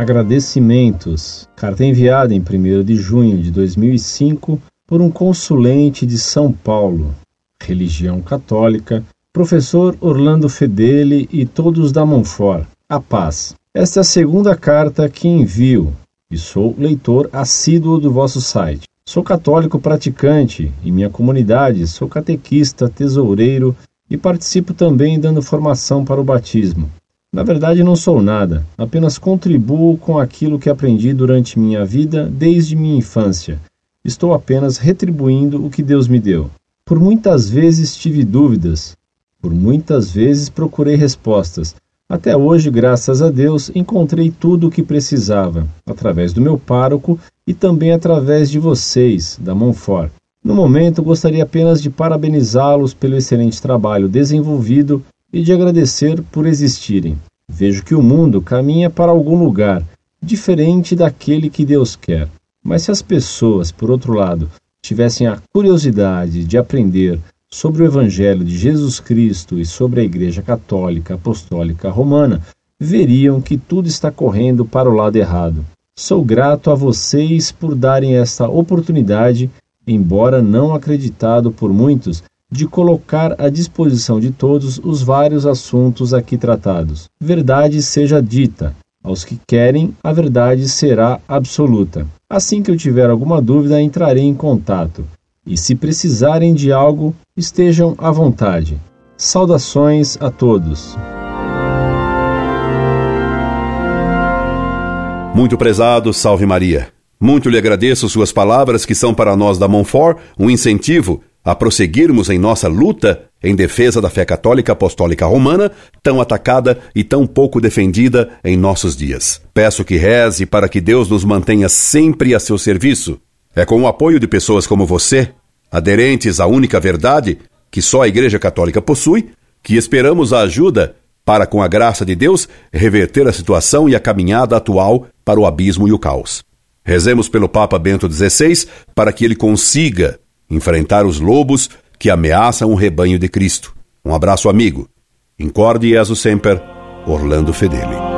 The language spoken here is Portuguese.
Agradecimentos. Carta enviada em 1 de junho de 2005 por um consulente de São Paulo, religião católica, professor Orlando Fedeli e todos da Monfort. A paz. Esta é a segunda carta que envio e sou leitor assíduo do vosso site. Sou católico praticante e minha comunidade sou catequista, tesoureiro e participo também dando formação para o batismo. Na verdade, não sou nada, apenas contribuo com aquilo que aprendi durante minha vida desde minha infância. Estou apenas retribuindo o que Deus me deu. Por muitas vezes tive dúvidas, por muitas vezes procurei respostas. Até hoje, graças a Deus, encontrei tudo o que precisava, através do meu pároco e também através de vocês, da Monfort. No momento, gostaria apenas de parabenizá-los pelo excelente trabalho desenvolvido e de agradecer por existirem. Vejo que o mundo caminha para algum lugar diferente daquele que Deus quer. Mas se as pessoas, por outro lado, tivessem a curiosidade de aprender sobre o Evangelho de Jesus Cristo e sobre a Igreja Católica Apostólica Romana, veriam que tudo está correndo para o lado errado. Sou grato a vocês por darem esta oportunidade embora não acreditado por muitos, de colocar à disposição de todos os vários assuntos aqui tratados. Verdade seja dita. Aos que querem, a verdade será absoluta. Assim que eu tiver alguma dúvida, entrarei em contato. E se precisarem de algo, estejam à vontade. Saudações a todos. Muito prezado, salve Maria. Muito lhe agradeço suas palavras, que são para nós da Monfort um incentivo a prosseguirmos em nossa luta em defesa da fé católica apostólica romana, tão atacada e tão pouco defendida em nossos dias. Peço que reze para que Deus nos mantenha sempre a seu serviço. É com o apoio de pessoas como você, aderentes à única verdade que só a Igreja Católica possui, que esperamos a ajuda para, com a graça de Deus, reverter a situação e a caminhada atual para o abismo e o caos. Rezemos pelo Papa Bento XVI para que ele consiga enfrentar os lobos que ameaçam o rebanho de Cristo. Um abraço amigo. Incorde Jesus Semper, Orlando Fedeli.